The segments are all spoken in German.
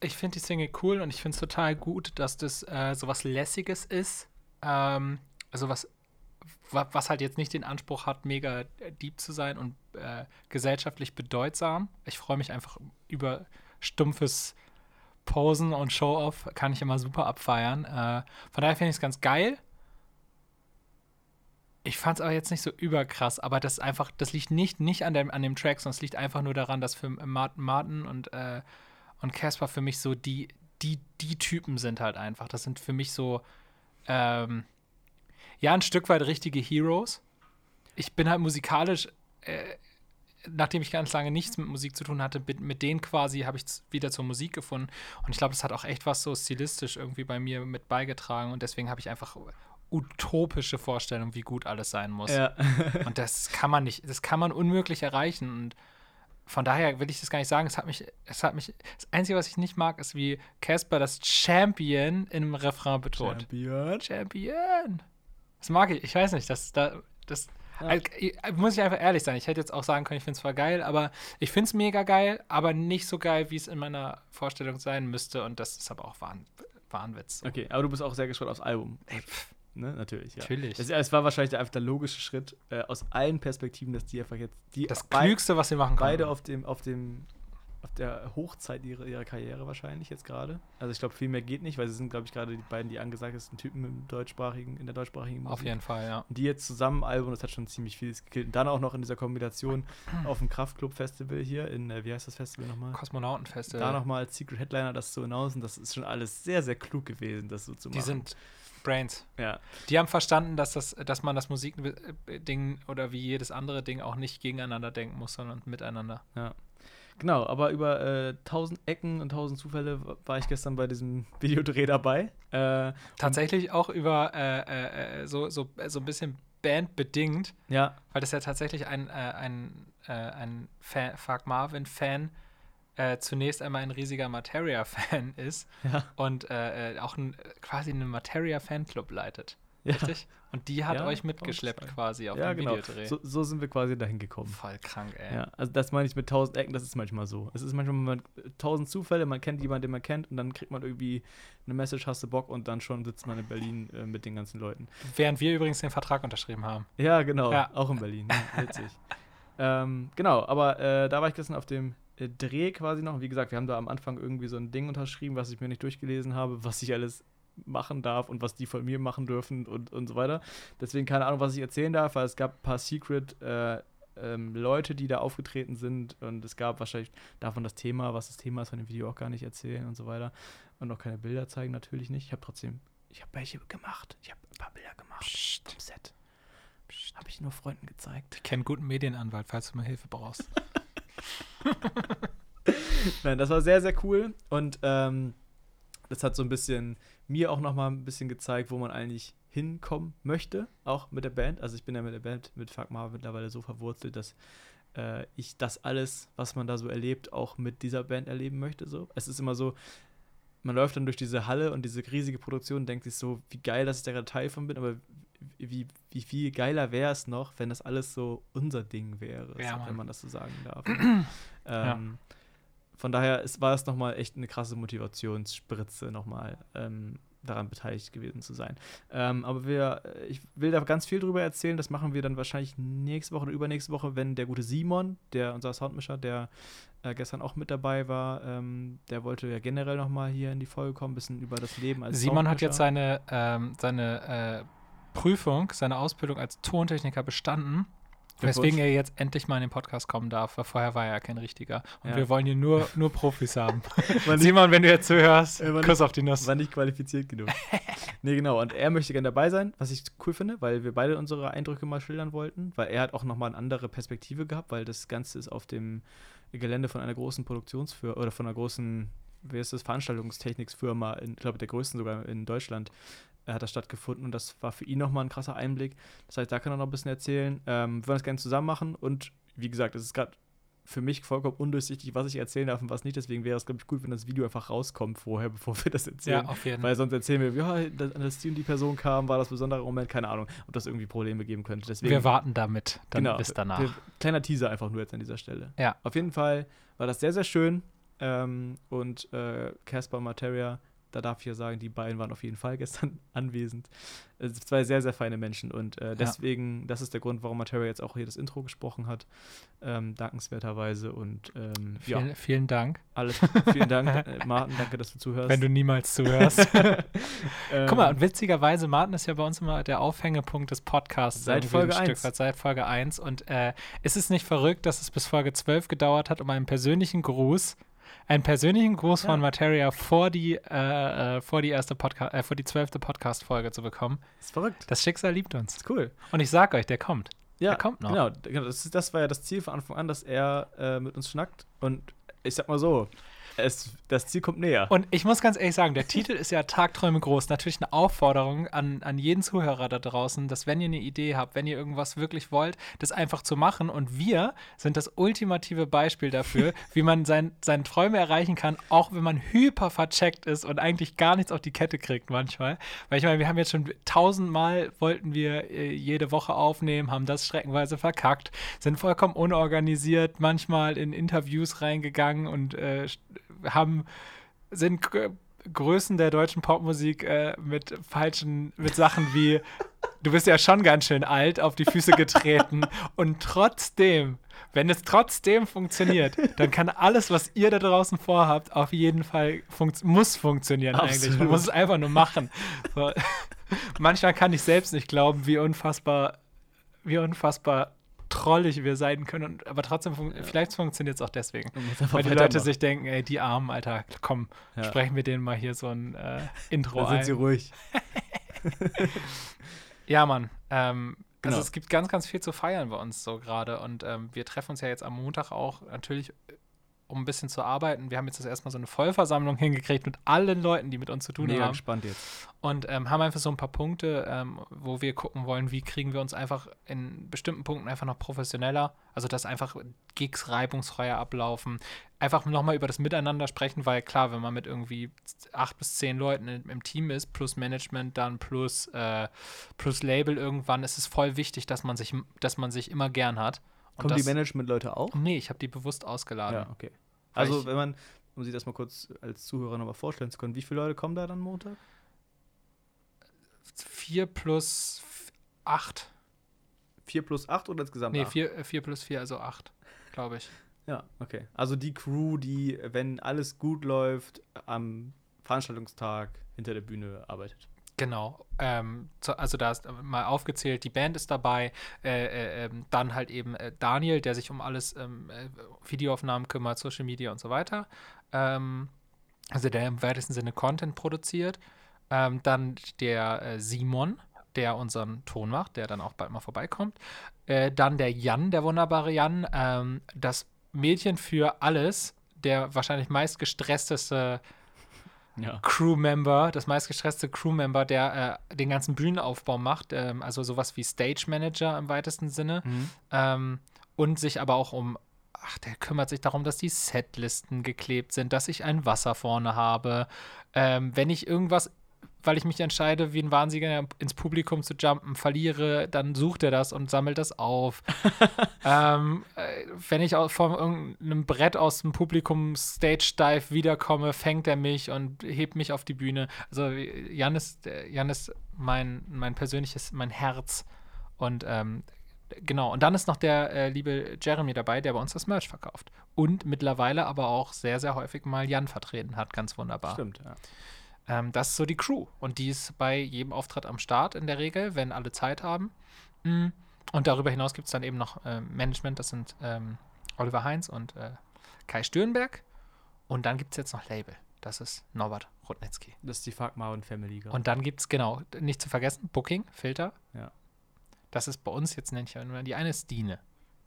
ich finde die Single cool und ich finde es total gut, dass das äh, so was Lässiges ist. Ähm, also was, wa- was halt jetzt nicht den Anspruch hat, mega deep zu sein und äh, gesellschaftlich bedeutsam. Ich freue mich einfach über stumpfes Posen und Show-Off, kann ich immer super abfeiern. Äh, von daher finde ich es ganz geil. Ich fand es aber jetzt nicht so überkrass, aber das einfach, das liegt nicht, nicht an, dem, an dem Track, sondern es liegt einfach nur daran, dass für Martin, Martin und äh, und Casper für mich so die, die, die Typen sind halt einfach. Das sind für mich so, ähm, ja, ein Stück weit richtige Heroes. Ich bin halt musikalisch, äh, nachdem ich ganz lange nichts mit Musik zu tun hatte, mit, mit denen quasi habe ich wieder zur Musik gefunden. Und ich glaube, das hat auch echt was so stilistisch irgendwie bei mir mit beigetragen. Und deswegen habe ich einfach utopische Vorstellungen, wie gut alles sein muss. Ja. Und das kann man nicht, das kann man unmöglich erreichen. Und von daher will ich das gar nicht sagen. Es hat mich, es hat mich, das Einzige, was ich nicht mag, ist, wie Casper das Champion im Refrain betont. Champion. Champion. Das mag ich. Ich weiß nicht, das, da, das, Ja. also, muss ich einfach ehrlich sein. Ich hätte jetzt auch sagen können, ich finde es zwar geil, aber ich finde es mega geil, aber nicht so geil, wie es in meiner Vorstellung sein müsste. Und das ist aber auch Wahn, Wahnwitz. Okay, aber du bist auch sehr gespannt aufs Album. Ne? Natürlich, ja. Natürlich. Es, es war wahrscheinlich einfach der logische Schritt äh, aus allen Perspektiven, dass die einfach jetzt die Das Klügste, was sie machen können. beide auf dem auf dem auf der Hochzeit ihrer, ihrer Karriere wahrscheinlich jetzt gerade. Also ich glaube, viel mehr geht nicht, weil sie sind, glaube ich, gerade die beiden die angesagtesten Typen im deutschsprachigen, in der deutschsprachigen Musik. Auf jeden Fall, ja. Und die jetzt zusammen Album, das hat schon ziemlich vieles gekillt. Und dann auch noch in dieser Kombination auf dem Kraftclub-Festival hier in, äh, wie heißt das Festival nochmal? Kosmonautenfeste. Da nochmal als Secret Headliner das zu announcen, das ist schon alles sehr, sehr klug gewesen, das so zu machen. Die sind Brains. ja, Die haben verstanden, dass, das, dass man das Musikding oder wie jedes andere Ding auch nicht gegeneinander denken muss, sondern miteinander. ja. Genau, aber über äh, tausend Ecken und tausend Zufälle war ich gestern bei diesem Videodreh dabei. Äh, Tatsächlich auch über äh, äh, äh, so, so, so ein bisschen bandbedingt, ja, weil das ja tatsächlich ein, äh, ein, äh, ein Fan, Fuck Marvin-Fan äh, zunächst einmal ein riesiger Materia-Fan ist ja, und äh, äh, auch ein, quasi einen Materia-Fanclub leitet. ja. Richtig? Und die hat Ja, euch man mitgeschleppt quasi auf ja, dem genau. Videodreh. So, so sind wir quasi dahin gekommen. Voll krank, ey. Ja, also das meine ich mit tausend Ecken, das ist manchmal so. Es ist manchmal man, tausend Zufälle, man kennt jemanden, den man kennt und dann kriegt man irgendwie eine Message, hast du Bock und dann schon sitzt man in Berlin äh, mit den ganzen Leuten. Während wir übrigens den Vertrag unterschrieben haben. Ja, genau, auch in Berlin. Ja, witzig. ähm, genau, aber äh, da war ich gestern auf dem äh, Dreh quasi noch. Wie gesagt, wir haben da am Anfang irgendwie so ein Ding unterschrieben, was ich mir nicht durchgelesen habe, was ich alles machen darf und was die von mir machen dürfen und, und so weiter. Deswegen keine Ahnung, was ich erzählen darf, weil es gab ein paar Secret äh, ähm, Leute, die da aufgetreten sind und es gab wahrscheinlich, man das Thema, was das Thema ist von dem Video auch gar nicht erzählen und so weiter. Und auch keine Bilder zeigen, natürlich nicht. Ich habe trotzdem, ich habe welche gemacht. Ich habe ein paar Bilder gemacht Psst. vom Set. Habe ich nur Freunden gezeigt. Ich kenne einen guten Medienanwalt, falls du mal Hilfe brauchst. Nein, das war sehr, sehr cool. Und ähm, das hat so ein bisschen mir auch nochmal ein bisschen gezeigt, wo man eigentlich hinkommen möchte, auch mit der Band. Also ich bin ja mit der Band, mit Fuck Marvin mittlerweile so verwurzelt, dass äh, ich das alles, was man da so erlebt, auch mit dieser Band erleben möchte. So. Es ist immer so, man läuft dann durch diese Halle und diese riesige Produktion und denkt sich so, wie geil, dass ich da gerade Teil von bin, aber wie, wie viel geiler wäre es noch, wenn das alles so unser Ding wäre, Ja, wenn man das so sagen darf. ähm, Von daher ist, war es nochmal echt eine krasse Motivationsspritze, nochmal ähm, daran beteiligt gewesen zu sein. Ähm, aber wir, äh, ich will da ganz viel drüber erzählen. Das machen wir dann wahrscheinlich nächste Woche oder übernächste Woche, wenn der gute Simon, der unser Soundmischer, der äh, gestern auch mit dabei war, ähm, der wollte ja generell nochmal hier in die Folge kommen, ein bisschen über das Leben als Simon hat jetzt seine, ähm, seine äh, Prüfung, seine Ausbildung als Tontechniker bestanden. Weswegen er jetzt endlich mal in den Podcast kommen darf, weil vorher war er ja kein richtiger. Und Ja. wir wollen hier nur, nur Profis haben. Nicht- Simon, wenn du jetzt zuhörst, Äh, Kuss auf die Nuss. War nicht qualifiziert genug. nee, genau. Und er möchte gerne dabei sein, was ich cool finde, weil wir beide unsere Eindrücke mal schildern wollten. Weil er hat auch nochmal eine andere Perspektive gehabt, weil das Ganze ist auf dem Gelände von einer großen Produktionsfirma oder von einer großen, wie ist das, Veranstaltungstechniksfirma, in, ich glaube, der größten sogar in Deutschland, hat das stattgefunden. Und das war für ihn nochmal ein krasser Einblick. Das heißt, da kann er noch ein bisschen erzählen. Ähm, wir wollen das gerne zusammen machen. Und wie gesagt, es ist gerade für mich vollkommen undurchsichtig, was ich erzählen darf und was nicht. Deswegen wäre es, glaube ich, gut, wenn das Video einfach rauskommt vorher, bevor wir das erzählen. Ja, auf jeden Weil sonst erzählen wir, ja, dass, als die und die Person kam, war das besondere Moment, keine Ahnung, ob das irgendwie Probleme geben könnte. Deswegen, Wir warten damit dann genau, bis danach. wir- kleiner Teaser einfach nur jetzt an dieser Stelle. Ja. Auf jeden Fall war das sehr, sehr schön. ähm, und äh, Caspar Materia da darf ich ja sagen, die beiden waren auf jeden Fall gestern anwesend. Äh, zwei sehr, sehr feine Menschen und äh, deswegen, ja. das ist der Grund, warum Materia jetzt auch hier das Intro gesprochen hat, ähm, dankenswerterweise und ähm, vielen, ja. vielen Dank. Alles, vielen Dank, äh, Martin, danke, dass du zuhörst. Wenn du niemals zuhörst. Guck mal, und witzigerweise, Martin ist ja bei uns immer der Aufhängepunkt des Podcasts. Seit Folge 1. Weit, seit Folge 1 und äh, ist es nicht verrückt, dass es bis Folge 12 gedauert hat, um einen persönlichen Gruß einen persönlichen Gruß ja. von Materia vor die, äh, äh, vor die erste Podcast, äh, vor die zwölfte Podcast-Folge zu bekommen. Das ist verrückt. Das Schicksal liebt uns. Das ist cool. Und ich sag euch, der kommt. Ja, der kommt noch. Genau, genau das, das war ja das Ziel von Anfang an, dass er äh, mit uns schnackt. Und ich sag mal so, es, das Ziel kommt näher. Und ich muss ganz ehrlich sagen, der Titel ist ja Tagträume groß. Natürlich eine Aufforderung an, an jeden Zuhörer da draußen, dass wenn ihr eine Idee habt, wenn ihr irgendwas wirklich wollt, das einfach zu machen. Und wir sind das ultimative Beispiel dafür, wie man sein, seine Träume erreichen kann, auch wenn man hyper vercheckt ist und eigentlich gar nichts auf die Kette kriegt manchmal. Weil ich meine, wir haben jetzt schon tausendmal wollten wir äh, jede Woche aufnehmen, haben das streckenweise verkackt, sind vollkommen unorganisiert, manchmal in Interviews reingegangen und äh, haben, sind Größen der deutschen Popmusik äh, mit falschen, mit Sachen wie, du bist ja schon ganz schön alt, auf die Füße getreten. Und trotzdem, wenn es trotzdem funktioniert, dann kann alles, was ihr da draußen vorhabt, auf jeden Fall funkt muss funktionieren Absolut. eigentlich. Man muss es einfach nur machen. So. Manchmal kann ich selbst nicht glauben, wie unfassbar, wie unfassbar trollig wir sein können. Aber trotzdem, fun ja. vielleicht funktioniert es auch deswegen. Weil die Leute sich denken, ey, die Armen, Alter, komm, ja. sprechen wir denen mal hier so ein äh, Intro ein. Da sind sie ruhig. ja, Mann. Ähm, also genau. es gibt ganz, ganz viel zu feiern bei uns so gerade. Und ähm, wir treffen uns ja jetzt am Montag auch natürlich um ein bisschen zu arbeiten. Wir haben jetzt das erstmal so eine Vollversammlung hingekriegt mit allen Leuten, die mit uns zu tun Mega haben. gespannt jetzt. Und ähm, haben einfach so ein paar Punkte, ähm, wo wir gucken wollen, wie kriegen wir uns einfach in bestimmten Punkten einfach noch professioneller, also dass einfach Gigs reibungsfreier ablaufen. Einfach nochmal über das Miteinander sprechen, weil klar, wenn man mit irgendwie acht bis zehn Leuten im, im Team ist, plus Management dann, plus, äh, plus Label irgendwann, ist es voll wichtig, dass man sich, dass man sich immer gern hat. Kommen das, die Management-Leute auch? Nee, ich habe die bewusst ausgeladen. Ja, okay. Also, wenn man, um sich das mal kurz als Zuhörer nochmal vorstellen zu können, wie viele Leute kommen da dann Montag? Vier plus acht. Vier plus acht oder insgesamt? Nee, vier, äh, vier plus vier, also acht, glaube ich. Ja, okay. Also die Crew, die, wenn alles gut läuft, am Veranstaltungstag hinter der Bühne arbeitet. Genau. Ähm, also da ist mal aufgezählt, die Band ist dabei, äh, äh, ähm, dann halt eben äh, Daniel, der sich um alles ähm, äh, Videoaufnahmen kümmert, Social Media und so weiter. Ähm, also der im weitesten Sinne Content produziert. Ähm, dann der äh, Simon, der unseren Ton macht, der dann auch bald mal vorbeikommt. Äh, dann der Jan, der wunderbare Jan, ähm, das Mädchen für alles, der wahrscheinlich meistgestressteste ja. Crewmember, das meistgestresste Crewmember, der äh, den ganzen Bühnenaufbau macht, ähm, also sowas wie Stage Manager im weitesten Sinne. Mhm. Ähm, und sich aber auch um, ach, der kümmert sich darum, dass die Setlisten geklebt sind, dass ich ein Wasser vorne habe. Ähm, wenn ich irgendwas weil ich mich entscheide, wie ein Wahnsinniger ins Publikum zu jumpen, verliere, dann sucht er das und sammelt das auf. ähm, äh, wenn ich von irgendeinem Brett aus dem Publikum Stage Dive wiederkomme, fängt er mich und hebt mich auf die Bühne. Also Jan ist, Jan ist mein, mein persönliches, mein Herz. Und ähm, genau, und dann ist noch der äh, liebe Jeremy dabei, der bei uns das Merch verkauft. Und mittlerweile aber auch sehr, sehr häufig mal Jan vertreten hat. Ganz wunderbar. Stimmt, ja. Ähm, das ist so die Crew. Und die ist bei jedem Auftritt am Start in der Regel, wenn alle Zeit haben. Mm. Und darüber hinaus gibt es dann eben noch äh, Management, das sind ähm, Oliver Heinz und äh, Kai Störenberg. Und dann gibt es jetzt noch Label. Das ist Norbert Rudnitzky. Das ist die Fagma und Family. Gerade. Und dann gibt es, genau, nicht zu vergessen, Booking, Filter. Ja. Das ist bei uns jetzt, nenne ich ja die eine ist Dine,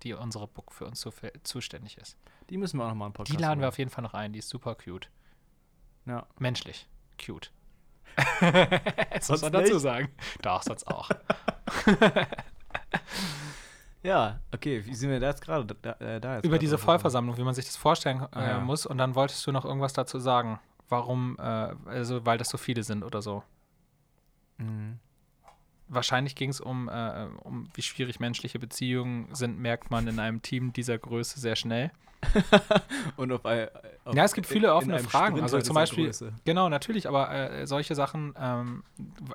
die unsere Book für uns zu, zuständig ist. Die müssen wir auch nochmal einen Podcast Die laden wir auf jeden Fall noch ein, die ist super cute. Ja. Menschlich cute. das muss man dazu sagen. Doch, sonst auch. ja, okay, wie sind wir da jetzt gerade da, äh, da Über diese Vollversammlung, wie man sich das vorstellen äh, ah, ja. muss. Und dann wolltest du noch irgendwas dazu sagen. Warum, äh, also weil das so viele sind oder so. Mhm. Wahrscheinlich ging es um, äh, um, wie schwierig menschliche Beziehungen sind, merkt man in einem Team dieser Größe sehr schnell. und auf, auf Ja, es gibt viele offene Fragen. Sprinter Also zum Beispiel, Größe. genau, natürlich, aber äh, solche Sachen, ähm,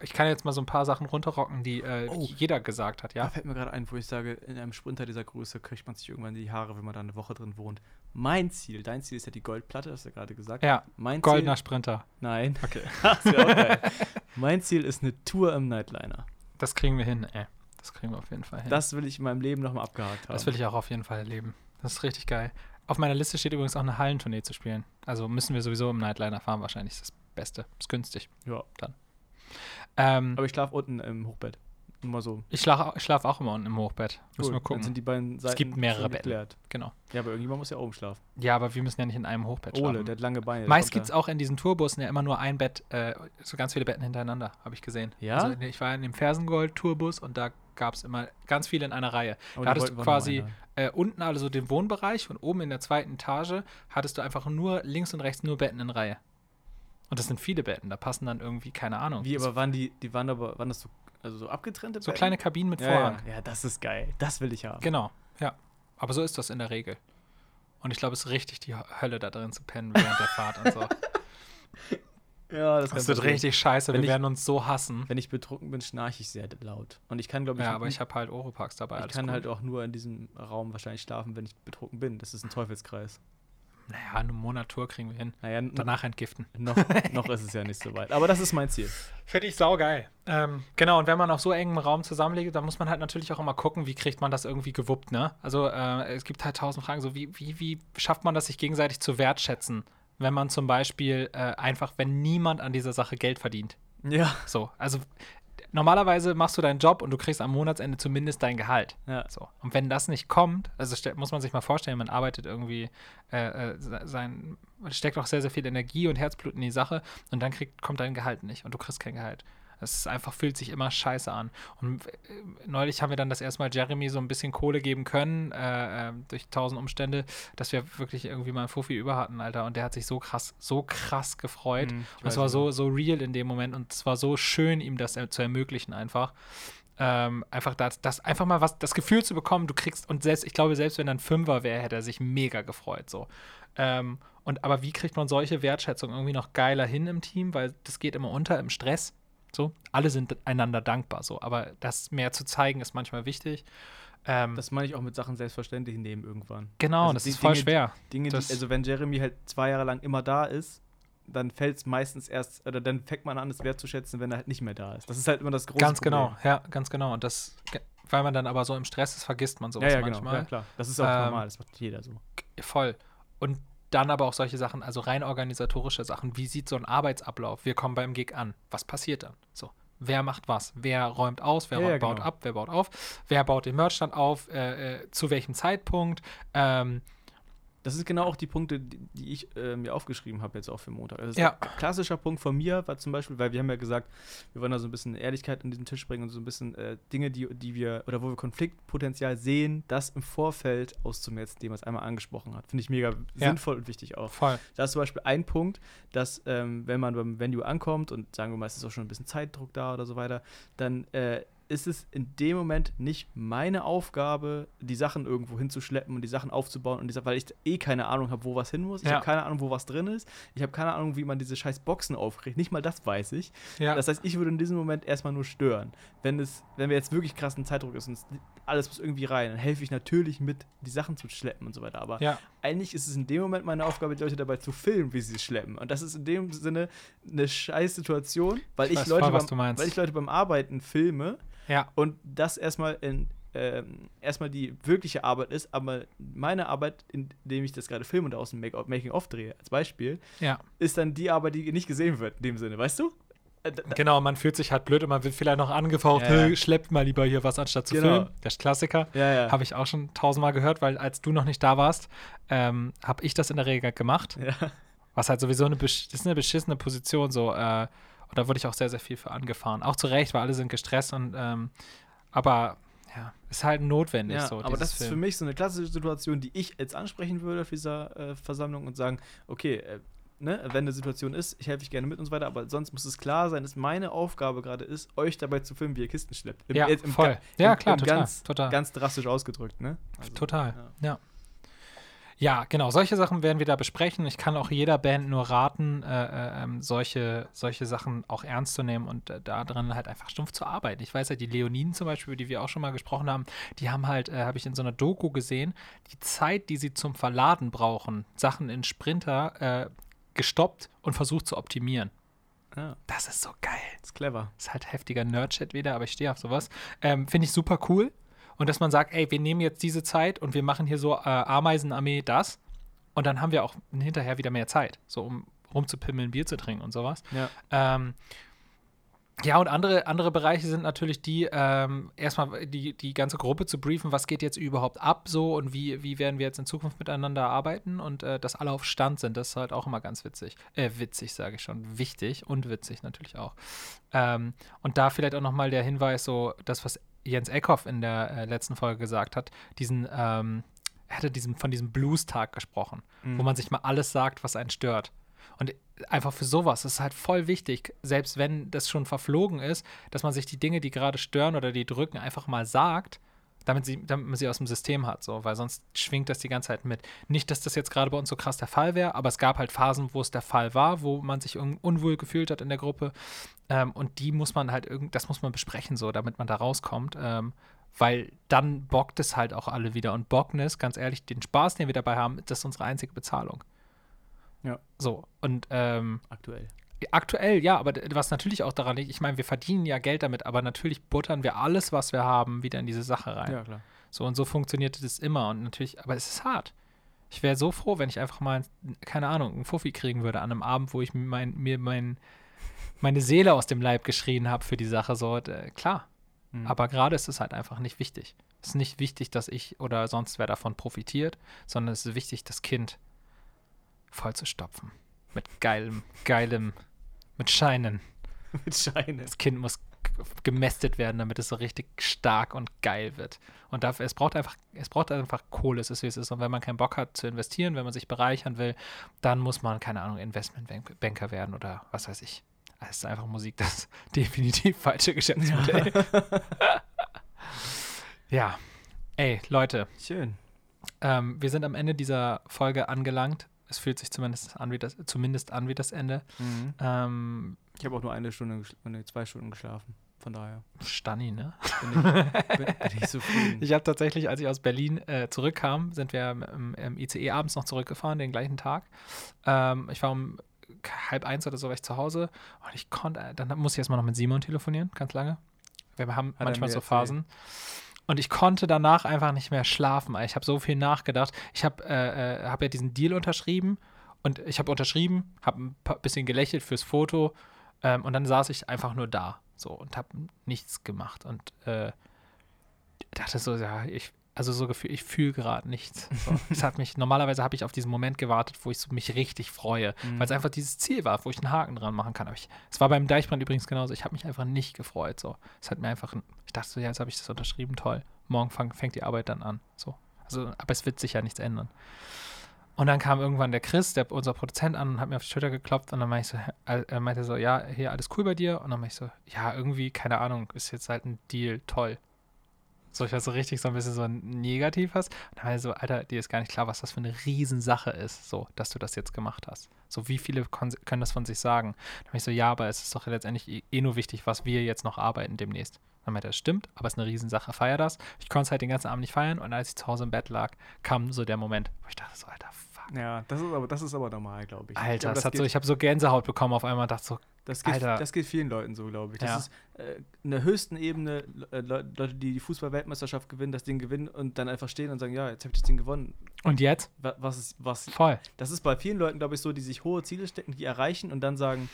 ich kann jetzt mal so ein paar Sachen runterrocken, die äh, Oh. jeder gesagt hat, Da ja. fällt mir gerade ein, wo ich sage, in einem Sprinter dieser Größe kriegt man sich irgendwann die Haare, wenn man da eine Woche drin wohnt. Mein Ziel, dein Ziel ist ja die Goldplatte, hast du ja gerade gesagt. Ja, Mein goldener Ziel, Sprinter. Nein. Okay. Mein Ziel ist eine Tour im Nightliner. Das kriegen wir hin, ey. Das kriegen wir auf jeden Fall hin. Das will ich in meinem Leben nochmal abgehakt haben. Das will ich auch auf jeden Fall erleben. Das ist richtig geil. Auf meiner Liste steht übrigens auch eine Hallentournee zu spielen. Also müssen wir sowieso im Nightliner fahren, wahrscheinlich ist das Beste. Ist günstig. Ja. Ähm, Aber ich schlafe unten im Hochbett. Nur mal so. ich schlafe schlaf auch immer unten im Hochbett. Müssen Cool. wir Dann gucken. sind die beiden Seiten gibt mehrere Betten. Genau. Ja, aber irgendjemand muss ja oben schlafen. Ja, aber wir müssen ja nicht in einem Hochbett Ole, schlafen. der hat lange Beine. Meist gibt es auch in diesen Tourbussen ja immer nur ein Bett, äh, so ganz viele Betten hintereinander, habe ich gesehen. Ja? Also ich war in dem Fersengold-Tourbus und da gab es immer ganz viele in einer Reihe. Aber da die hattest du quasi äh, unten also den Wohnbereich und oben in der zweiten Etage hattest du einfach nur links und rechts nur Betten in Reihe. Und das sind viele Betten, da passen dann irgendwie, keine Ahnung. Wie, aber waren die, die waren aber, waren das so, also so abgetrennte so Betten? kleine Kabinen mit ja, Vorhang. ja. ja, das ist geil. Das will ich haben. Genau, ja. Aber so ist das in der Regel. Und ich glaube, es ist richtig die Hölle da drin zu pennen während der Fahrt und so. Ja, das, Das wird passieren. richtig scheiße, Wenn wir ich- werden uns so hassen. Wenn ich betrunken bin, schnarche ich sehr laut. Und ich kann, glaube ich, Ja, aber ich habe halt Oropax dabei. ich kann gut. halt auch nur in diesem Raum wahrscheinlich schlafen, wenn ich betrunken bin. Das ist ein Teufelskreis. Naja, eine Monatur kriegen wir hin. Naja, Danach entgiften. noch, noch ist es ja nicht so weit. Aber das ist mein Ziel. Finde ich saugeil. Ähm, genau, und wenn man auf so engem Raum zusammenlegt, dann muss man halt natürlich auch immer gucken, wie kriegt man das irgendwie gewuppt, ne? Also äh, es gibt halt tausend Fragen, so wie, wie, wie schafft man das, sich gegenseitig zu wertschätzen, wenn man zum Beispiel äh, einfach, wenn niemand an dieser Sache Geld verdient. Ja. So, also normalerweise machst du deinen Job und du kriegst am Monatsende zumindest dein Gehalt. Ja. So. Und wenn das nicht kommt, also muss man sich mal vorstellen, man arbeitet irgendwie äh, äh, se- sein, steckt auch sehr, sehr viel Energie und Herzblut in die Sache und dann kriegt, kommt dein Gehalt nicht und du kriegst kein Gehalt. Es einfach, fühlt sich immer scheiße an. Und äh, neulich haben wir dann das erste Mal Jeremy so ein bisschen Kohle geben können, äh, äh, durch tausend Umstände, dass wir wirklich irgendwie mal ein Fuffi über hatten, Alter. Und der hat sich so krass, so krass gefreut. Hm, ich Und es war so, so real in dem Moment und es war so schön, ihm das zu ermöglichen, einfach. Ähm, einfach das, das, einfach mal was, das Gefühl zu bekommen, du kriegst, und selbst, ich glaube, selbst wenn er ein Fünfer wäre, hätte er sich mega gefreut, so. Ähm, und aber wie kriegt man solche Wertschätzung irgendwie noch geiler hin im Team? Weil das geht immer unter im Stress. So, alle sind einander dankbar, so. Aber das mehr zu zeigen ist manchmal wichtig. Ähm, Das meine ich auch mit Sachen selbstverständlich nehmen irgendwann. genau, also das ist voll Dinge, schwer. Dinge, die, also wenn Jeremy halt zwei Jahre lang immer da ist, dann fällt es meistens erst, oder dann fängt man an, es wertzuschätzen, wenn er halt nicht mehr da ist. Das ist halt immer das große Ganz Problem. genau, ja, ganz genau. Und das, weil man dann aber so im Stress ist, vergisst man Ja, sowas ja, genau. manchmal. Ja, klar. Das ist auch Ähm, normal, das macht jeder so. Voll. Und dann aber auch solche Sachen, also rein organisatorische Sachen. Wie sieht so ein Arbeitsablauf? Wir kommen beim Gig an. Was passiert dann? So. Wer macht was? Wer räumt aus? Wer Ja, räumt, ja, baut genau. ab? Wer baut auf? Wer baut den Merchstand auf? Äh, äh, zu welchem Zeitpunkt? Ähm, Das ist genau auch die Punkte, die, ich äh, mir aufgeschrieben habe jetzt auch für Montag. Also Ja. Ein klassischer Punkt von mir war zum Beispiel, weil wir haben ja gesagt, wir wollen da so ein bisschen Ehrlichkeit an diesen Tisch bringen und so ein bisschen äh, Dinge, die, die wir, oder wo wir Konfliktpotenzial sehen, das im Vorfeld auszumerzen, dem man es einmal angesprochen hat. Finde ich mega Ja. sinnvoll und wichtig auch. voll. Da ist zum Beispiel ein Punkt, dass ähm, wenn man beim Venue ankommt und sagen wir mal, es ist auch schon ein bisschen Zeitdruck da oder so weiter, dann äh, ist es in dem Moment nicht meine Aufgabe, die Sachen irgendwo hinzuschleppen und die Sachen aufzubauen und dieser, weil ich eh keine Ahnung habe, wo was hin muss. Ich Ja. habe keine Ahnung, wo was drin ist. Ich habe keine Ahnung, wie man diese scheiß Boxen aufkriegt. Nicht mal das weiß ich. Ja, Das heißt, ich würde in diesem Moment erstmal nur stören. Wenn es, wenn wir jetzt wirklich krassen Zeitdruck ist und es, alles muss irgendwie rein, dann helfe ich natürlich mit, die Sachen zu schleppen und so weiter. Aber ja, eigentlich ist es in dem Moment meine Aufgabe, die Leute dabei zu filmen, wie sie es schleppen. Und das ist in dem Sinne eine scheiß Situation, weil Ich ich, Leute voll, beim, weil ich Leute beim Arbeiten filme ja, und das erstmal in ähm, erstmal die wirkliche Arbeit ist, aber meine Arbeit, indem ich das gerade filme und aus dem Making-of drehe, als Beispiel, ja. ist dann die Arbeit, die nicht gesehen wird, in dem Sinne, weißt du? Äh, Genau, man fühlt sich halt blöd und man wird vielleicht noch angefaucht, Ja, ja. "Hey, schleppt mal lieber hier was, anstatt zu Genau. filmen. Der Klassiker. Ja, ja. Habe ich auch schon tausendmal gehört, weil als du noch nicht da warst, ähm, habe ich das in der Regel gemacht. Was halt sowieso eine, besch ist eine beschissene Position so. Äh, und da wurde ich auch sehr, sehr viel für angefahren. Auch zu Recht, weil alle sind gestresst und ähm, aber ja, ist halt notwendig Ja, so. aber das ist für Film. mich so eine klassische Situation, die ich jetzt ansprechen würde auf dieser äh, Versammlung und sagen, okay, äh, ne, wenn eine Situation ist, ich helfe euch gerne mit und so weiter, aber sonst muss es klar sein, dass meine Aufgabe gerade ist, euch dabei zu filmen, wie ihr Kisten schleppt. Im- Ja, im voll. Ga- Ja, im- klar, im total, Ganz, total. ganz drastisch ausgedrückt, ne? Also, Total, ja. ja. Ja, genau. Solche Sachen werden wir da besprechen. Ich kann auch jeder Band nur raten, äh, äh, ähm, solche, solche Sachen auch ernst zu nehmen und äh, da drin halt einfach stumpf zu arbeiten. Ich weiß ja, die Leoniden zum Beispiel, über die wir auch schon mal gesprochen haben, die haben halt, äh, habe ich in so einer Doku gesehen, die Zeit, die sie zum Verladen brauchen, Sachen in Sprinter äh, gestoppt und versucht zu optimieren. Ja. Das ist so geil. Das ist clever. Ist halt heftiger Nerd-Chat wieder, aber ich stehe auf sowas. Ähm, Finde ich super cool. Und dass man sagt, ey, wir nehmen jetzt diese Zeit und wir machen hier so äh, Ameisenarmee das. Und dann haben wir auch hinterher wieder mehr Zeit, so um rumzupimmeln, Bier zu trinken und sowas. Ja. Ähm, ja, und andere, andere Bereiche sind natürlich die, ähm, erstmal die, die ganze Gruppe zu briefen, was geht jetzt überhaupt ab so und wie, wie werden wir jetzt in Zukunft miteinander arbeiten und äh, dass alle auf Stand sind, das ist halt auch immer ganz witzig. Äh, witzig, sage ich schon. Wichtig und witzig natürlich auch. Ähm, und da vielleicht auch nochmal der Hinweis, so das, was Jens Eckhoff in der äh, letzten Folge gesagt hat, diesen, ähm, er hatte diesen, von diesem Blues-Tag gesprochen, Mhm. wo man sich mal alles sagt, was einen stört. Und einfach für sowas ist halt voll wichtig, selbst wenn das schon verflogen ist, dass man sich die Dinge, die gerade stören oder die drücken, einfach mal sagt, damit, sie, damit man sie aus dem System hat, so, weil sonst schwingt das die ganze Zeit mit. Nicht, dass das jetzt gerade bei uns so krass der Fall wäre, aber es gab halt Phasen, wo es der Fall war, wo man sich un unwohl gefühlt hat in der Gruppe. Ähm, und die muss man halt irgend, das muss man besprechen, so, damit man da rauskommt. Ähm, weil dann bockt es halt auch alle wieder. Und Bockness, ganz ehrlich, den Spaß, den wir dabei haben, das ist unsere einzige Bezahlung. Ja. So, und ähm, Aktuell. Aktuell, ja, aber was natürlich auch daran liegt, ich meine, wir verdienen ja Geld damit, aber natürlich buttern wir alles, was wir haben, wieder in diese Sache rein. Ja, klar. So und so funktioniert das immer und natürlich, aber es ist hart. Ich wäre so froh, wenn ich einfach mal, keine Ahnung, einen Fuffi kriegen würde an einem Abend, wo ich mir mein, mir mein, meine Seele aus dem Leib geschrien habe für die Sache. So, äh, klar. Mhm. Aber gerade ist es halt einfach nicht wichtig. Es ist nicht wichtig, dass ich oder sonst wer davon profitiert, sondern es ist wichtig, das Kind voll zu stopfen. Mit geilem, geilem, mit Scheinen. mit Scheine. Das Kind muss gemästet werden, damit es so richtig stark und geil wird. Und dafür, es braucht einfach, es braucht einfach Kohle, es ist wie es ist. Und wenn man keinen Bock hat zu investieren, wenn man sich bereichern will, dann muss man, keine Ahnung, Investmentbanker werden oder was weiß ich. Es ist einfach Musik, das definitiv falsche Geschäftsmodell. ja. Ey, Leute, Schön. ähm, wir sind am Ende dieser Folge angelangt. Es fühlt sich zumindest an wie das, zumindest an wie das Ende. Mhm. Ähm, Ich habe auch nur eine Stunde, nee, zwei Stunden geschlafen. Von daher Stani, ne? bin ich, bin, bin ich zufrieden. Ich habe tatsächlich, als ich aus Berlin äh, zurückkam, sind wir im, im ICE abends noch zurückgefahren, den gleichen Tag. Ähm, ich war um halb eins oder so war ich zu Hause und ich konnte, dann muss ich erstmal noch mit Simon telefonieren, ganz lange. Wir haben er manchmal so erzählt. Und ich konnte danach einfach nicht mehr schlafen. Ich habe so viel nachgedacht. Ich habe äh, äh, hab ja diesen Deal unterschrieben und ich habe unterschrieben, habe ein bisschen gelächelt fürs Foto ähm, und dann saß ich einfach nur da so und habe nichts gemacht und äh, dachte so, ja, ich, also so Gefühl, ich fühle gerade nichts. So. es hat mich, normalerweise habe ich auf diesen Moment gewartet, wo ich so mich richtig freue, Mhm. weil es einfach dieses Ziel war, wo ich einen Haken dran machen kann. Aber ich, es war beim Deichbrand übrigens genauso, ich habe mich einfach nicht gefreut. So. Es hat mir einfach, ich dachte so, ja, jetzt habe ich das unterschrieben, toll. Morgen fang, fängt die Arbeit dann an. So. Also, aber es wird sich ja nichts ändern. Und dann kam irgendwann der Chris, der, unser Produzent, an und hat mir auf die Schulter geklopft und dann meinte ich so, er meinte so, ja, hier alles cool bei dir. Und dann meinte ich so, ja, irgendwie, keine Ahnung, ist jetzt halt ein Deal, toll. So, ich war so richtig so ein bisschen so negativ hast. Und dann so, Alter, dir ist gar nicht klar, was das für eine Riesensache ist, so, dass du das jetzt gemacht hast. So, wie viele können das von sich sagen? Dann war ich so, ja, aber es ist doch letztendlich eh, eh nur wichtig, was wir jetzt noch arbeiten demnächst. Dann meinte er, das stimmt, aber es ist eine Riesensache, feier das. Ich konnte es halt den ganzen Abend nicht feiern und als ich zu Hause im Bett lag, kam so der Moment, wo ich dachte so, Alter. Ja, das ist aber, das ist aber normal, glaube ich. ich Alter, glaub, das das, hat geht, so, ich habe so Gänsehaut bekommen auf einmal und dachte so, das, geht, Alter. das geht vielen Leuten so, glaube ich. Das Ja. ist äh, in der höchsten Ebene äh, Le- Leute, die die Fußball-Weltmeisterschaft gewinnen, das Ding gewinnen und dann einfach stehen und sagen, ja, jetzt habe ich das Ding gewonnen. und jetzt? Wa- Was ist, was, Voll. das ist bei vielen Leuten, glaube ich, so, die sich hohe Ziele stecken, die erreichen und dann sagen,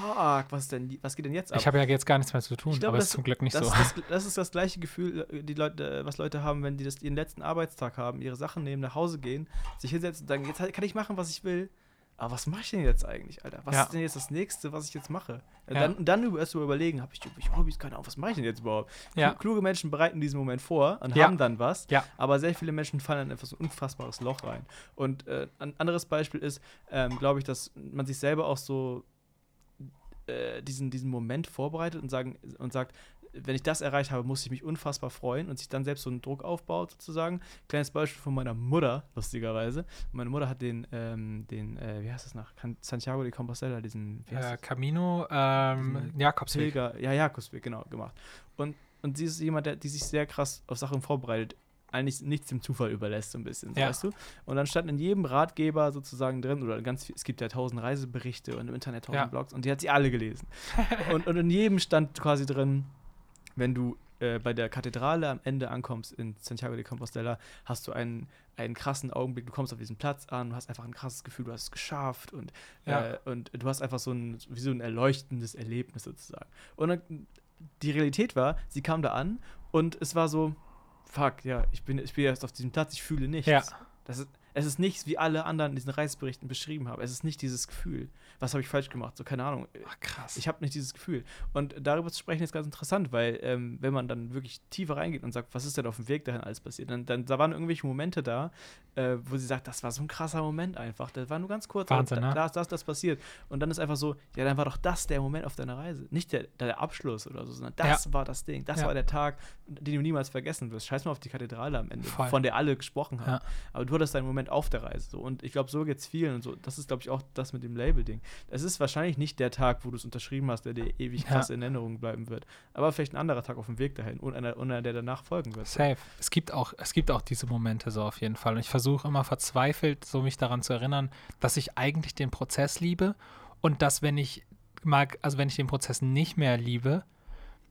fuck, was ist denn, was geht denn jetzt ab? Ich habe ja jetzt gar nichts mehr zu tun, Ich glaube, aber es das- ist zum Glück nicht das, so. das, das ist das gleiche Gefühl, äh, die Leute, äh, was Leute haben, wenn die das, ihren letzten Arbeitstag haben, ihre Sachen nehmen, nach Hause gehen, sich hinsetzen und sagen, jetzt kann ich machen, was ich will. Aber was mache ich denn jetzt eigentlich, Alter? Was Ja. ist denn jetzt das nächste, was ich jetzt mache? Äh, Ja. Dann, und dann über- erst mal überlegen, habe ich irgendwelche Hobbys, keine Ahnung, was mache ich denn jetzt überhaupt? Ja. Klu- Kluge Menschen bereiten diesen Moment vor und Ja. haben dann was. Ja. Aber sehr viele Menschen fallen in einfach so ein unfassbares Loch rein. Und äh, ein anderes Beispiel ist, ähm, glaube ich, dass man sich selber auch so äh, diesen, diesen Moment vorbereitet und, sagen, und sagt, wenn ich das erreicht habe, muss ich mich unfassbar freuen und sich dann selbst so einen Druck aufbaut, sozusagen. Kleines Beispiel von meiner Mutter, lustigerweise. Meine Mutter hat den, ähm, den äh, wie heißt das noch? Santiago de Compostela, diesen, äh, Camino, ähm, Jakobsweg. Pilger, ja, Jakobsweg, genau, gemacht. Und, und sie ist jemand, der, die sich sehr krass auf Sachen vorbereitet eigentlich nichts dem Zufall überlässt, so ein bisschen, ja. weißt du? Und dann stand in jedem Ratgeber sozusagen drin, oder ganz viel, es gibt ja tausend Reiseberichte und im Internet tausend ja. Blogs und die hat sie alle gelesen. und, und in jedem stand quasi drin, wenn du äh, bei der Kathedrale am Ende ankommst in Santiago de Compostela, hast du einen, einen krassen Augenblick. Du kommst auf diesen Platz an, du hast einfach ein krasses Gefühl, du hast es geschafft und, ja. äh, und du hast einfach so ein, wie so ein erleuchtendes Erlebnis sozusagen. Und dann, die Realität war, sie kam da an und es war so, fuck, ja, ich bin, ich bin jetzt auf diesem Platz, ich fühle nichts. Ja. Das ist, es ist nichts, wie alle anderen in diesen Reiseberichten beschrieben haben. Es ist nicht dieses Gefühl. Was habe ich falsch gemacht? So, keine Ahnung. Ach, krass. Ich habe nicht dieses Gefühl. Und darüber zu sprechen ist ganz interessant, weil, ähm, wenn man dann wirklich tiefer reingeht und sagt, was ist denn auf dem Weg dahin alles passiert, dann, dann da waren irgendwelche Momente da, äh, wo sie sagt, das war so ein krasser Moment einfach. Das war nur ganz kurz. Wahnsinn, da, ne? da ist das, das passiert. Und dann ist einfach so, ja, dann war doch das der Moment auf deiner Reise. Nicht der, der Abschluss oder so, sondern das ja. war das Ding. Das ja. war der Tag, den du niemals vergessen wirst. Scheiß mal auf die Kathedrale am Ende, Voll. von der alle gesprochen haben. Ja. Aber du hattest deinen Moment auf der Reise. So. Und ich glaube, so geht es vielen und so. Das ist, glaube ich, auch das mit dem Label-Ding. Es ist wahrscheinlich nicht der Tag, wo du es unterschrieben hast, der dir ewig krass ja. in Erinnerung bleiben wird. Aber vielleicht ein anderer Tag auf dem Weg dahin und einer, und einer der danach folgen wird. Safe. Es gibt, auch, es gibt auch diese Momente so auf jeden Fall. Und ich versuche immer verzweifelt, so mich daran zu erinnern, dass ich eigentlich den Prozess liebe und dass, wenn ich mag, also wenn ich den Prozess nicht mehr liebe,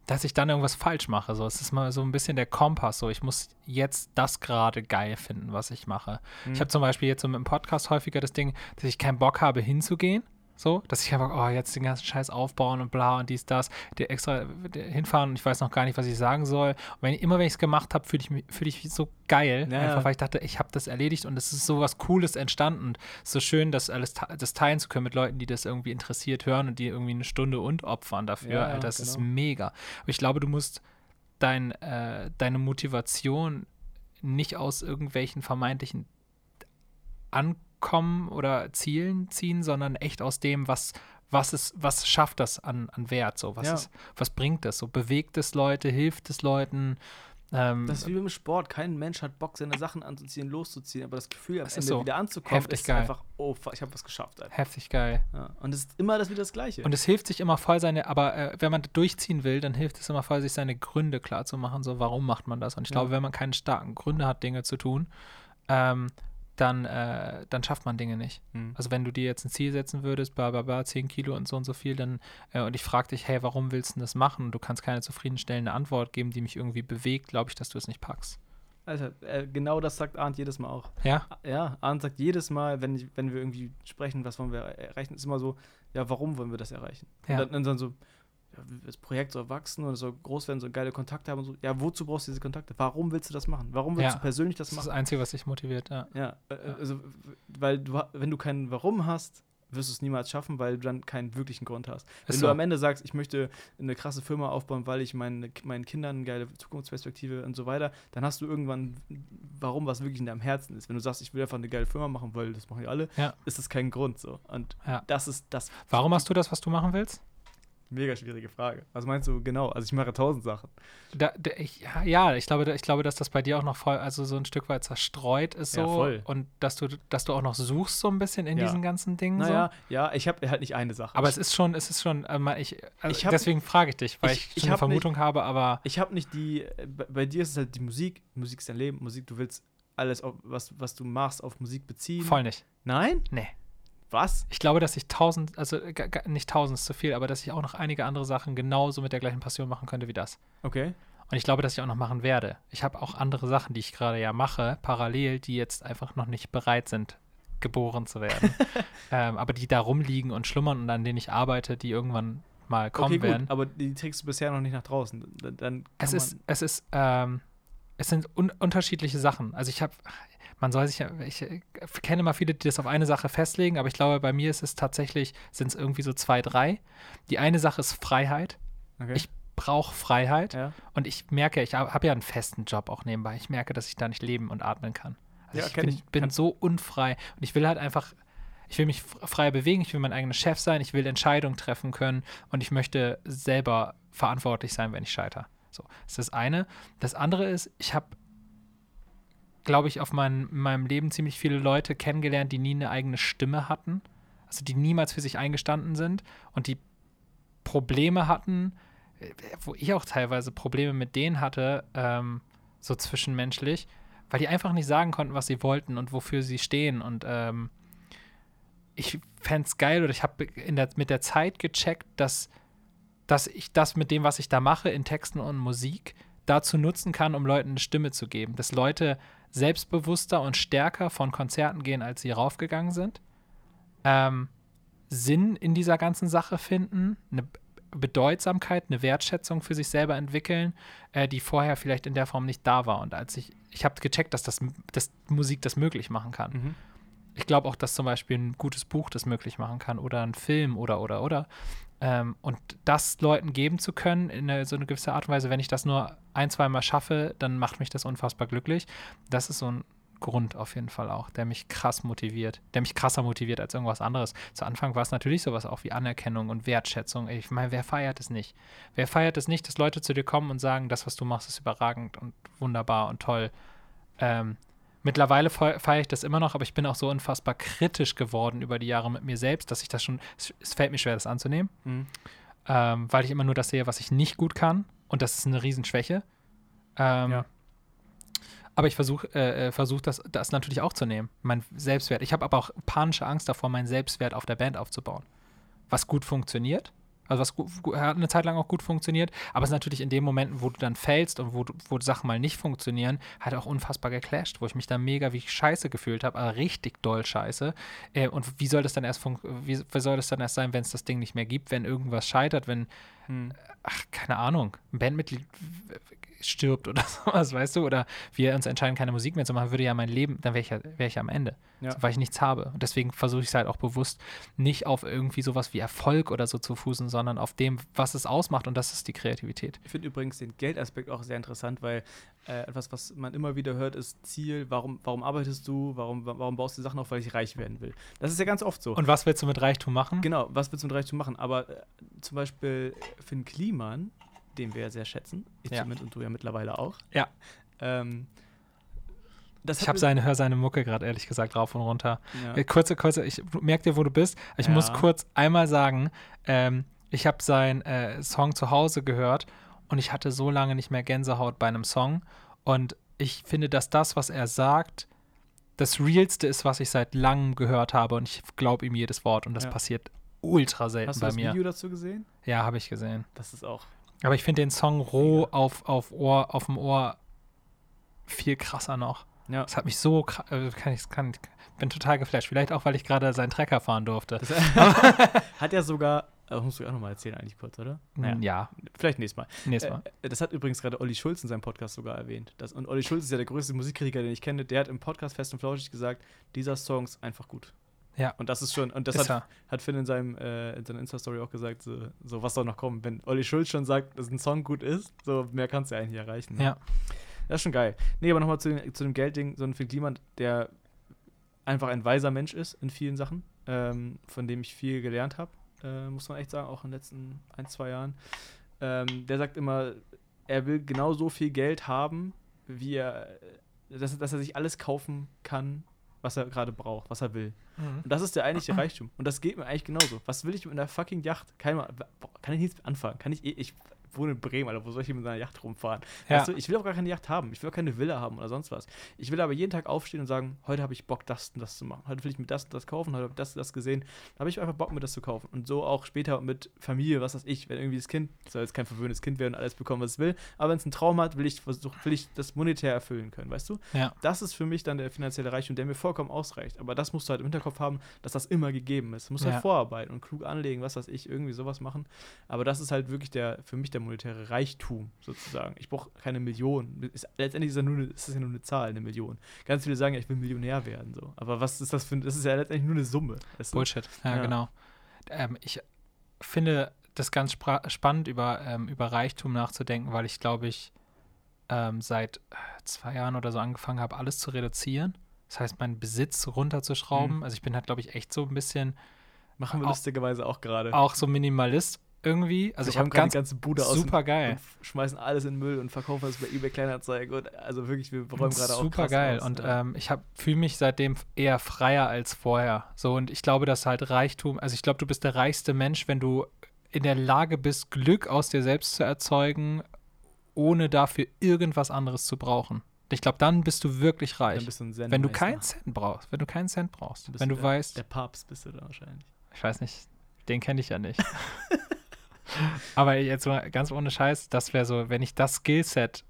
dass ich dann irgendwas falsch mache. So, es ist mal so ein bisschen der Kompass. So, ich muss jetzt das gerade geil finden, was ich mache. Mhm. Ich habe zum Beispiel jetzt so mit dem Podcast häufiger das Ding, dass ich keinen Bock habe, hinzugehen. So, dass ich einfach, oh, jetzt den ganzen Scheiß aufbauen und bla und dies, das, der extra hinfahren und ich weiß noch gar nicht, was ich sagen soll. Und wenn ich, immer wenn ich es gemacht habe, fühle ich mich fühl ich so geil. Ja, einfach weil ich dachte, ich habe das erledigt und es ist so was Cooles entstanden. Und es ist so schön, das alles das teilen zu können mit Leuten, die das irgendwie interessiert hören und die irgendwie eine Stunde und opfern dafür. Ja, Alter, das genau. ist mega. Aber ich glaube, du musst dein, äh, deine Motivation nicht aus irgendwelchen vermeintlichen Ankommen kommen oder Zielen ziehen, sondern echt aus dem, was, was, ist, was schafft das an, an Wert? So, was, ja. ist, was bringt das? So, bewegt es Leute, hilft es Leuten? Ähm, das ist wie beim Sport. Kein Mensch hat Bock, seine Sachen anzuziehen, loszuziehen, aber das Gefühl, am Ende so wieder anzukommen, Heftig ist geil. einfach, oh, ich habe was geschafft. Alter. Heftig geil. Ja. Und es ist immer das wieder das Gleiche. Und es hilft sich immer voll seine, aber äh, wenn man durchziehen will, dann hilft es immer voll, sich seine Gründe klar zu machen, so warum macht man das. Und ich ja. glaube, wenn man keine starken Gründe hat, Dinge zu tun, ähm, dann, äh, dann schafft man Dinge nicht. Mhm. Also wenn du dir jetzt ein Ziel setzen würdest, bla bla bla, 10 Kilo und so und so viel, dann, äh, und ich frage dich, hey, warum willst du das machen? Und du kannst keine zufriedenstellende Antwort geben, die mich irgendwie bewegt, glaube ich, dass du es nicht packst. Alter, äh, genau das sagt Arndt jedes Mal auch. Ja? Ja, Arndt sagt jedes Mal, wenn, ich, wenn wir irgendwie sprechen, was wollen wir erreichen, ist immer so, ja, warum wollen wir das erreichen? Ja. Und dann, dann so, das Projekt soll wachsen oder soll groß werden, soll geile Kontakte haben und so. Ja, wozu brauchst du diese Kontakte? Warum willst du das machen? Warum willst ja, du persönlich das, machen? Das ist das Einzige, was dich motiviert, ja. Ja, äh, also, weil du, wenn du keinen Warum hast, wirst du es niemals schaffen, weil du dann keinen wirklichen Grund hast. Wenn so. du am Ende sagst, ich möchte eine krasse Firma aufbauen, weil ich meine, meinen Kindern eine geile Zukunftsperspektive und so weiter, dann hast du irgendwann, warum was wirklich in deinem Herzen ist. Wenn du sagst, ich will einfach eine geile Firma machen, weil das machen ja alle, ja. ist das kein Grund so. Und ja. das ist das. Warum hast du das, was du machen willst? Mega schwierige Frage. Was meinst du genau? Also ich mache tausend Sachen. Da, da, ich, ja, ich glaube, ich glaube, dass das bei dir auch noch voll, also so ein Stück weit zerstreut ist so. Ja, voll. Und dass du, dass du auch noch suchst so ein bisschen in ja. diesen ganzen Dingen. Naja, so. ja, ich habe halt nicht eine Sache. Aber es ist schon, es ist schon, äh, ich, also ich hab, deswegen frage ich dich, weil ich, ich, ich eine Vermutung nicht, habe, aber. Ich habe nicht die, bei dir ist es halt die Musik, Musik ist dein Leben, Musik, du willst alles, auf, was, was du machst, auf Musik beziehen. Voll nicht. Nein? Nee. Was? Ich glaube, dass ich tausend, also nicht tausend ist zu viel, aber dass ich auch noch einige andere Sachen genauso mit der gleichen Passion machen könnte wie das. Okay. Und ich glaube, dass ich auch noch machen werde. Ich habe auch andere Sachen, die ich gerade ja mache, parallel, die jetzt einfach noch nicht bereit sind, geboren zu werden. ähm, aber die da rumliegen und schlummern und an denen ich arbeite, die irgendwann mal kommen okay, gut, werden. Aber die trägst du bisher noch nicht nach draußen. Dann es ist, es ist, ähm, es sind un unterschiedliche Sachen. Also ich habe, man soll sich ja, ich äh, kenne mal viele, die das auf eine Sache festlegen, aber ich glaube, bei mir ist es tatsächlich, sind es irgendwie so zwei, drei. Die eine Sache ist Freiheit. Okay. Ich brauche Freiheit ja. und ich merke, ich habe ja einen festen Job auch nebenbei. Ich merke, dass ich da nicht leben und atmen kann. Also ja, ich bin, ich. bin so unfrei und ich will halt einfach, ich will mich frei bewegen, ich will mein eigener Chef sein, ich will Entscheidungen treffen können und ich möchte selber verantwortlich sein, wenn ich scheitere. So, das ist das eine. Das andere ist, ich habe, glaube ich, auf mein, in meinem Leben ziemlich viele Leute kennengelernt, die nie eine eigene Stimme hatten. Also die niemals für sich eingestanden sind und die Probleme hatten, äh, wo ich auch teilweise Probleme mit denen hatte, ähm, so zwischenmenschlich, weil die einfach nicht sagen konnten, was sie wollten und wofür sie stehen. Und ähm, ich fände es geil oder ich habe mit der Zeit gecheckt, dass, dass ich das mit dem, was ich da mache, in Texten und Musik, dazu nutzen kann, um Leuten eine Stimme zu geben. Dass Leute selbstbewusster und stärker von Konzerten gehen, als sie raufgegangen sind. Ähm, Sinn in dieser ganzen Sache finden, eine Bedeutsamkeit, eine Wertschätzung für sich selber entwickeln, äh, die vorher vielleicht in der Form nicht da war. Und als ich, ich habe gecheckt, dass, das, dass Musik das möglich machen kann. Mhm. Ich glaube auch, dass zum Beispiel ein gutes Buch das möglich machen kann oder ein Film oder, oder, oder. Ähm, und das Leuten geben zu können in eine, so eine gewisse Art und Weise, wenn ich das nur ein, zwei Mal schaffe, dann macht mich das unfassbar glücklich. Das ist so ein Grund auf jeden Fall auch, der mich krass motiviert, der mich krasser motiviert als irgendwas anderes. Zu Anfang war es natürlich sowas auch wie Anerkennung und Wertschätzung. Ich meine, wer feiert es nicht? Wer feiert es nicht, dass Leute zu dir kommen und sagen, das, was du machst, ist überragend und wunderbar und toll. Ähm, mittlerweile feiere ich das immer noch, aber ich bin auch so unfassbar kritisch geworden über die Jahre mit mir selbst, dass ich das schon, es, fällt mir schwer, das anzunehmen, mhm. ähm, weil ich immer nur das sehe, was ich nicht gut kann und das ist eine Riesenschwäche. Ähm, ja. Aber ich versuche äh, äh, versuch das, das natürlich auch zu nehmen, mein Selbstwert. Ich habe aber auch panische Angst davor, meinen Selbstwert auf der Band aufzubauen. Was gut funktioniert, also was hat eine Zeit lang auch gut funktioniert, aber es ist natürlich in den Momenten, wo du dann fällst und wo, wo Sachen mal nicht funktionieren, halt auch unfassbar geclasht, wo ich mich da mega wie scheiße gefühlt habe, aber richtig doll scheiße. Äh, und wie soll das dann erst wie, wie soll das dann erst sein, wenn es das Ding nicht mehr gibt, wenn irgendwas scheitert, wenn, hm. ach, keine Ahnung, ein Bandmitglied stirbt oder sowas, weißt du? Oder wir uns entscheiden, keine Musik mehr zu machen, würde ja mein Leben, dann wäre ich ja, wär ich am Ende. Ja. Weil ich nichts habe. Und deswegen versuche ich es halt auch bewusst, nicht auf irgendwie sowas wie Erfolg oder so zu fußen, sondern auf dem, was es ausmacht und das ist die Kreativität. Ich finde übrigens den Geldaspekt auch sehr interessant, weil äh, etwas, was man immer wieder hört, ist Ziel, warum, warum arbeitest du, warum, warum baust du Sachen auf, weil ich reich werden will. Das ist ja ganz oft so. Und was willst du mit Reichtum machen? Genau, was willst du mit Reichtum machen? Aber äh, zum Beispiel Finn Kliman, den wir sehr schätzen. Ich ja. und du ja mittlerweile auch. Ja. Ähm, ich habe seine, höre seine Mucke gerade ehrlich gesagt rauf und runter. Ja. Äh, kurze, kurze, ich merke dir, wo du bist. Ich ja. muss kurz einmal sagen, ähm, ich habe seinen äh, Song zu Hause gehört und ich hatte so lange nicht mehr Gänsehaut bei einem Song. Und ich finde, dass das, was er sagt, das Realste ist, was ich seit langem gehört habe. Und ich glaube ihm jedes Wort. Und das ja. passiert ultra selten bei mir. Hast du das Video dazu gesehen? Ja, habe ich gesehen. Das ist auch aber ich finde den Song roh auf, auf, Ohr, auf dem Ohr viel krasser noch. Ja. Das hat mich so äh, kann ich kann bin total geflasht. Vielleicht auch, weil ich gerade seinen Trecker fahren durfte. hat er sogar, das musst du auch nochmal erzählen eigentlich kurz, oder? Naja. Ja. Vielleicht nächstes Mal. Nächstes Mal. Äh, das hat übrigens gerade Olli Schulz in seinem Podcast sogar erwähnt. Das, und Olli Schulz ist ja der größte Musikkritiker, den ich kenne. Der hat im Podcast Fest und Flauschig gesagt, dieser Song ist einfach gut. Ja. Und das ist schon, und das ist hat, hat Finn in, seinem, äh, in seiner Insta-Story auch gesagt, so, so, was soll noch kommen. Wenn Olli Schulz schon sagt, dass ein Song gut ist, so mehr kannst du ja eigentlich erreichen. Ne? Ja. Das ist schon geil. Nee, aber nochmal zu, zu dem Geldding, so ein Finn Kliman, der einfach ein weiser Mensch ist in vielen Sachen, ähm, von dem ich viel gelernt habe, äh, muss man echt sagen, auch in den letzten ein, zwei Jahren. Ähm, der sagt immer, er will genauso viel Geld haben, wie er, dass, dass er sich alles kaufen kann, was er gerade braucht, was er will. Mhm. Und das ist der eigentliche Reichtum. Und das geht mir eigentlich genauso. Was will ich mit einer fucking Yacht? Kann ich, kann ich nichts anfangen? Kann ich, ich wohne in Bremen, Alter, wo soll ich mit einer Yacht rumfahren? Ja. Weißt du, ich will auch gar keine Yacht haben, ich will auch keine Villa haben oder sonst was. Ich will aber jeden Tag aufstehen und sagen, heute habe ich Bock, das und das zu machen. Heute will ich mir das und das kaufen, heute habe ich das und das gesehen. Da habe ich einfach Bock, mir das zu kaufen. Und so auch später mit Familie, was weiß ich, wenn irgendwie das Kind, soll jetzt kein verwöhntes Kind werden und alles bekommen, was es will, aber wenn es einen Traum hat, will ich, versuch, will ich das monetär erfüllen können, weißt du? Ja. Das ist für mich dann der finanzielle Reichtum, der mir vollkommen ausreicht. Aber das musst du halt im Hinterkopf haben, dass das immer gegeben ist. Du musst halt ja. halt vorarbeiten und klug anlegen, was weiß ich, irgendwie sowas machen. Aber das ist halt wirklich der, für mich der monetäre Reichtum sozusagen. Ich brauche keine Million. Ist, letztendlich ist, ja nur eine, ist das ja nur eine Zahl, eine Million. Ganz viele sagen ja, ich will Millionär werden. So. Aber was ist das für Das ist ja letztendlich nur eine Summe. Bullshit, ja, ja. genau. Ähm, ich finde das ganz spannend, über, ähm, über Reichtum nachzudenken, weil ich glaube ich ähm, seit zwei Jahren oder so angefangen habe, alles zu reduzieren. Das heißt, meinen Besitz runterzuschrauben. Mhm. Also ich bin halt, glaube ich, echt so ein bisschen Machen wir lustigerweise auch gerade. Auch so Minimalist irgendwie. Also ich habe ganz ganze Bude aus super geil. schmeißen alles in Müll und verkaufen es bei eBay Kleinanzeigen. Und also wirklich, wir räumen gerade auch Super geil. aus, Und ja. ähm, ich fühle mich seitdem eher freier als vorher. So, und ich glaube, dass halt Reichtum, also ich glaube, du bist der reichste Mensch, wenn du in der Lage bist, Glück aus dir selbst zu erzeugen, ohne dafür irgendwas anderes zu brauchen. Ich glaube, dann bist du wirklich reich. Dann bist du ein Zen wenn du keinen Cent brauchst, wenn du keinen Cent brauchst, wenn du der, weißt, Der Papst bist du da wahrscheinlich. ich weiß nicht, den kenne ich ja nicht. Aber jetzt mal ganz ohne Scheiß, das wäre so, wenn ich das Skillset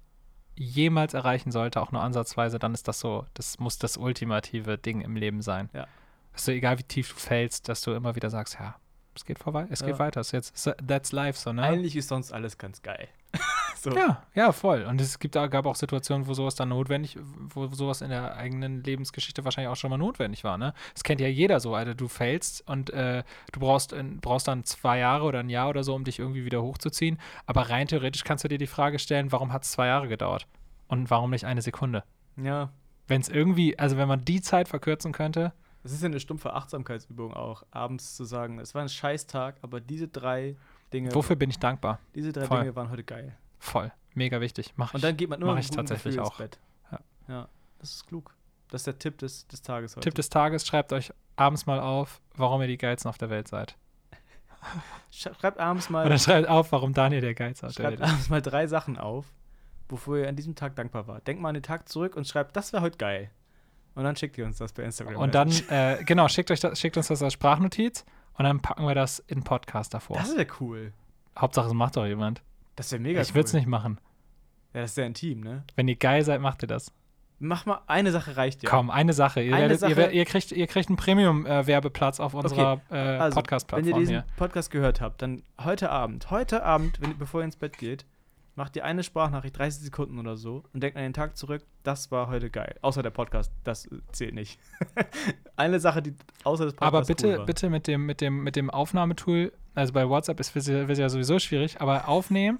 jemals erreichen sollte, auch nur ansatzweise, dann ist das so, das muss das ultimative Ding im Leben sein. Ja. Du, egal wie tief du fällst, dass du immer wieder sagst, ja, es geht vorbei, es geht Ja. weiter, es ist jetzt, that's life, so, ne? Eigentlich ist sonst alles ganz geil. So. Ja, ja, voll. Und es gibt, gab auch Situationen, wo sowas dann notwendig, wo sowas in der eigenen Lebensgeschichte wahrscheinlich auch schon mal notwendig war, ne? Das kennt ja jeder so, Alter. Du fällst und äh, du brauchst, in, brauchst dann zwei Jahre oder ein Jahr oder so, um dich irgendwie wieder hochzuziehen. Aber rein theoretisch kannst du dir die Frage stellen, warum hat es zwei Jahre gedauert? Und warum nicht eine Sekunde? ja. Wenn es irgendwie, also wenn man die Zeit verkürzen könnte, Das ist ja eine stumpfe Achtsamkeitsübung auch, abends zu sagen, es war ein Scheißtag, aber diese drei Dinge, wofür bin ich dankbar? diese drei Voll. Dinge waren heute geil. Voll. Mega wichtig. Mach Und ich. dann geht man nur mach ich tatsächlich Gefühl auch. ins Bett. Ja. ja, das ist klug. Das ist der Tipp des, des Tages heute. Tipp des Tages, schreibt euch abends mal auf, warum ihr die Geilsten auf der Welt seid. Sch- Schreibt abends mal, Oder schreibt auf, warum Daniel der auf der schreibt Welt ist. abends mal drei Sachen auf, wofür ihr an diesem Tag dankbar wart. Denkt mal an den Tag zurück und schreibt, das wäre heute geil. Und dann schickt ihr uns das bei Instagram. Und dann, äh, genau, schickt, euch das, schickt uns das als Sprachnotiz und dann packen wir das in Podcast davor. Das wäre cool. Hauptsache, es macht doch jemand. Das wäre mega ich cool. würde es nicht machen. Ja, das ist sehr intim, ne? Wenn ihr geil seid, macht ihr das. Mach mal, eine Sache reicht ja. Komm, eine Sache. Ihr, Eine werdet, Sache- Ihr, ihr, kriegt, ihr kriegt einen Premium-Werbeplatz auf unserer äh, Also, wenn ihr Podcast-Plattform diesen hier. Podcast gehört habt, dann heute Abend, heute Abend, wenn, bevor ihr ins Bett geht, macht ihr eine Sprachnachricht, 30 Sekunden oder so, und denkt an den Tag zurück, das war heute geil. Außer der Podcast, das äh, zählt nicht. eine Sache, die außer des Podcasts Aber bitte, cool bitte mit dem, mit dem, mit dem Aufnahmetool, also bei WhatsApp ist es ja, sowieso schwierig, aber aufnehmen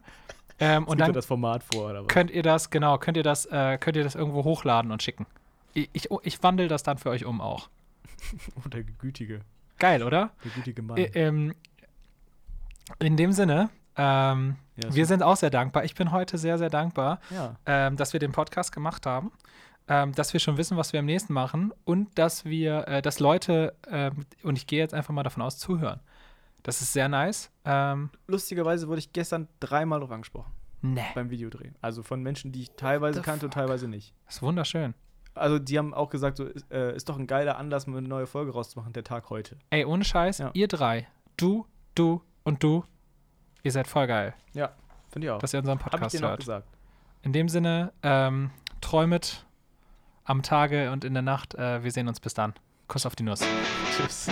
ähm, und dann das Format vor, oder was? könnt ihr das, genau, könnt ihr das, äh, könnt ihr das irgendwo hochladen und schicken. Ich, ich, ich wandle das dann für euch um auch. Oh, der gütige, Geil, oder? der gütige Mann. Ä- ähm, in dem Sinne, ähm, Ja, wir sind auch sehr dankbar. Ich bin heute sehr, sehr dankbar, ja. ähm, dass wir den Podcast gemacht haben, ähm, dass wir schon wissen, was wir am nächsten machen und dass wir, äh, dass Leute, ähm, und ich gehe jetzt einfach mal davon aus, zuhören. Das ist sehr nice. Ähm, Lustigerweise wurde ich gestern dreimal drauf angesprochen ne, beim Videodrehen. Also von Menschen, die ich teilweise kannte und teilweise nicht. das ist wunderschön. Also die haben auch gesagt, so, ist, äh, ist doch ein geiler Anlass, mal eine neue Folge rauszumachen, der Tag heute. Ey, ohne Scheiß, Ja. ihr drei, du, du und du, ihr seid voll geil, Ja, finde ich auch. dass ihr unseren Habe ich Podcast dir noch hört. gesagt. In dem Sinne, ähm, träumet am Tage und in der Nacht. Äh, wir sehen uns bis dann. Kuss auf die Nuss. Tschüss.